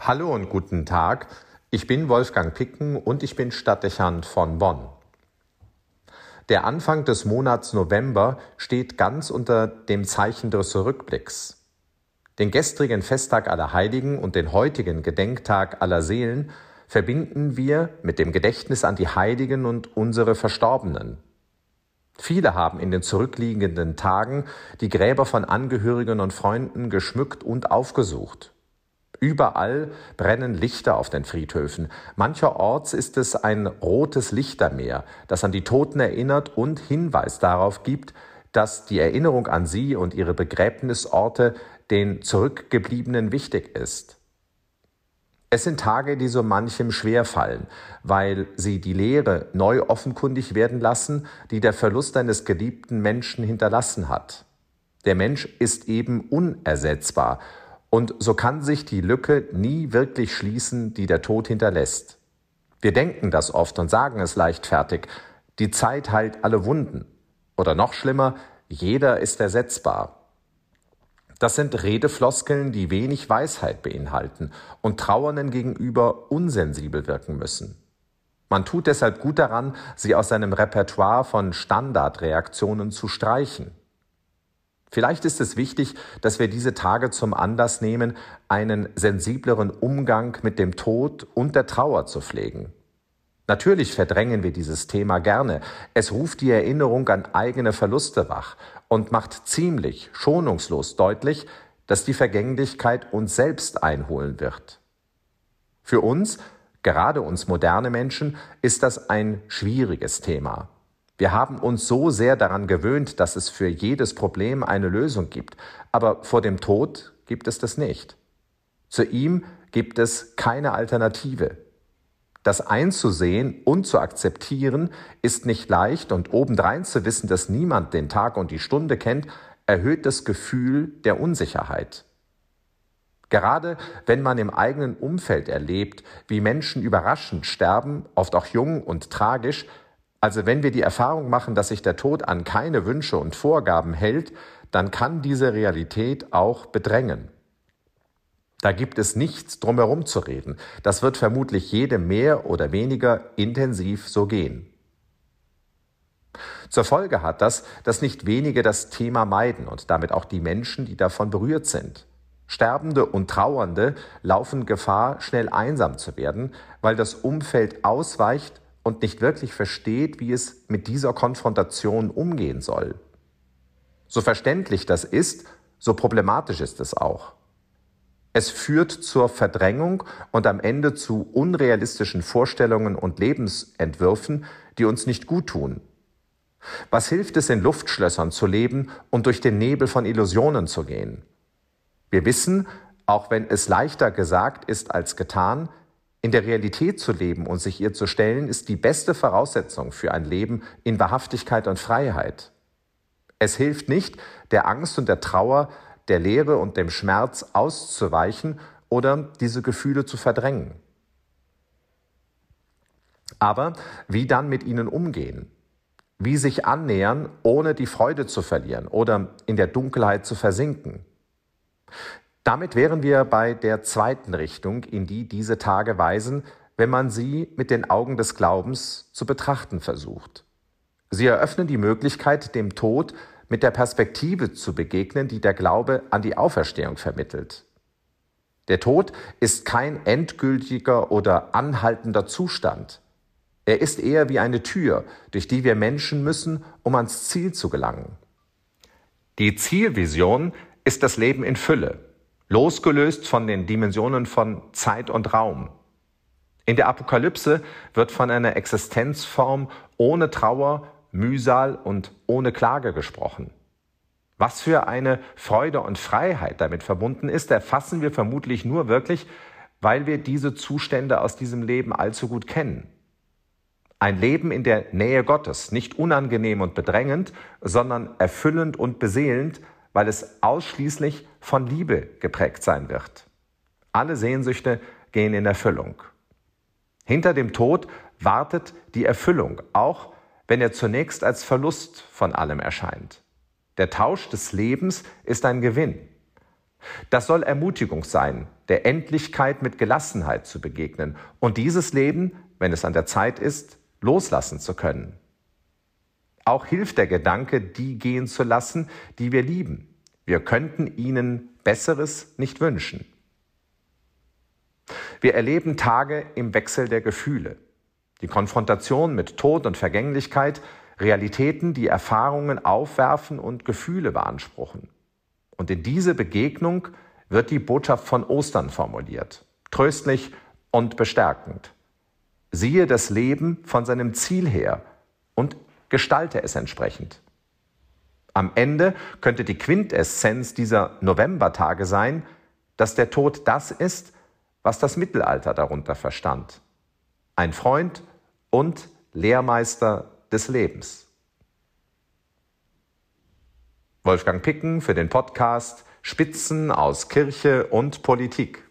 Hallo und guten Tag. Ich bin Wolfgang Picken und ich bin Stadtdechant von Bonn. Der Anfang des Monats November steht ganz unter dem Zeichen des Rückblicks. Den gestrigen Festtag aller Heiligen und den heutigen Gedenktag aller Seelen verbinden wir mit dem Gedächtnis an die Heiligen und unsere Verstorbenen. Viele haben in den zurückliegenden Tagen die Gräber von Angehörigen und Freunden geschmückt und aufgesucht. Überall brennen Lichter auf den Friedhöfen. Mancherorts ist es ein rotes Lichtermeer, das an die Toten erinnert und Hinweis darauf gibt, dass die Erinnerung an sie und ihre Begräbnisorte den Zurückgebliebenen wichtig ist. Es sind Tage, die so manchem schwerfallen, weil sie die Lehre neu offenkundig werden lassen, die der Verlust eines geliebten Menschen hinterlassen hat. Der Mensch ist eben unersetzbar und so kann sich die Lücke nie wirklich schließen, die der Tod hinterlässt. Wir denken das oft und sagen es leichtfertig. Die Zeit heilt alle Wunden. Oder noch schlimmer, jeder ist ersetzbar. Das sind Redefloskeln, die wenig Weisheit beinhalten und Trauernden gegenüber unsensibel wirken müssen. Man tut deshalb gut daran, sie aus seinem Repertoire von Standardreaktionen zu streichen. Vielleicht ist es wichtig, dass wir diese Tage zum Anlass nehmen, einen sensibleren Umgang mit dem Tod und der Trauer zu pflegen. Natürlich verdrängen wir dieses Thema gerne. Es ruft die Erinnerung an eigene Verluste wach und macht ziemlich schonungslos deutlich, dass die Vergänglichkeit uns selbst einholen wird. Für uns, gerade uns moderne Menschen, ist das ein schwieriges Thema. Wir haben uns so sehr daran gewöhnt, dass es für jedes Problem eine Lösung gibt. Aber vor dem Tod gibt es das nicht. Zu ihm gibt es keine Alternative. Das einzusehen und zu akzeptieren ist nicht leicht und obendrein zu wissen, dass niemand den Tag und die Stunde kennt, erhöht das Gefühl der Unsicherheit. Gerade wenn man im eigenen Umfeld erlebt, wie Menschen überraschend sterben, oft auch jung und tragisch, also wenn wir die Erfahrung machen, dass sich der Tod an keine Wünsche und Vorgaben hält, dann kann diese Realität auch bedrängen. Da gibt es nichts drumherum zu reden. Das wird vermutlich jedem mehr oder weniger intensiv so gehen. Zur Folge hat das, dass nicht wenige das Thema meiden und damit auch die Menschen, die davon berührt sind. Sterbende und Trauernde laufen Gefahr, schnell einsam zu werden, weil das Umfeld ausweicht und nicht wirklich versteht, wie es mit dieser Konfrontation umgehen soll. So verständlich das ist, so problematisch ist es auch. Es führt zur Verdrängung und am Ende zu unrealistischen Vorstellungen und Lebensentwürfen, die uns nicht gut tun. Was hilft es, in Luftschlössern zu leben und durch den Nebel von Illusionen zu gehen? Wir wissen, auch wenn es leichter gesagt ist als getan, in der Realität zu leben und sich ihr zu stellen, ist die beste Voraussetzung für ein Leben in Wahrhaftigkeit und Freiheit. Es hilft nicht, der Angst und der Trauer, der Leere und dem Schmerz auszuweichen oder diese Gefühle zu verdrängen. Aber wie dann mit ihnen umgehen? Wie sich annähern, ohne die Freude zu verlieren oder in der Dunkelheit zu versinken? Damit wären wir bei der zweiten Richtung, in die diese Tage weisen, wenn man sie mit den Augen des Glaubens zu betrachten versucht. Sie eröffnen die Möglichkeit, dem Tod mit der Perspektive zu begegnen, die der Glaube an die Auferstehung vermittelt. Der Tod ist kein endgültiger oder anhaltender Zustand. Er ist eher wie eine Tür, durch die wir Menschen müssen, um ans Ziel zu gelangen. Die Zielvision ist das Leben in Fülle, losgelöst von den Dimensionen von Zeit und Raum. In der Apokalypse wird von einer Existenzform ohne Trauer, Mühsal und ohne Klage gesprochen. Was für eine Freude und Freiheit damit verbunden ist, erfassen wir vermutlich nur wirklich, weil wir diese Zustände aus diesem Leben allzu gut kennen. Ein Leben in der Nähe Gottes, nicht unangenehm und bedrängend, sondern erfüllend und beseelend, weil es ausschließlich von Liebe geprägt sein wird. Alle Sehnsüchte gehen in Erfüllung. Hinter dem Tod wartet die Erfüllung, auch wenn er zunächst als Verlust von allem erscheint. Der Tausch des Lebens ist ein Gewinn. Das soll Ermutigung sein, der Endlichkeit mit Gelassenheit zu begegnen und dieses Leben, wenn es an der Zeit ist, loslassen zu können. Auch hilft der Gedanke, die gehen zu lassen, die wir lieben. Wir könnten ihnen Besseres nicht wünschen. Wir erleben Tage im Wechsel der Gefühle. Die Konfrontation mit Tod und Vergänglichkeit, Realitäten, die Erfahrungen aufwerfen und Gefühle beanspruchen. Und in diese Begegnung wird die Botschaft von Ostern formuliert, tröstlich und bestärkend. Siehe das Leben von seinem Ziel her und gestalte es entsprechend. Am Ende könnte die Quintessenz dieser Novembertage sein, dass der Tod das ist, was das Mittelalter darunter verstand. Ein Freund und Lehrmeister des Lebens. Wolfgang Picken für den Podcast Spitzen aus Kirche und Politik.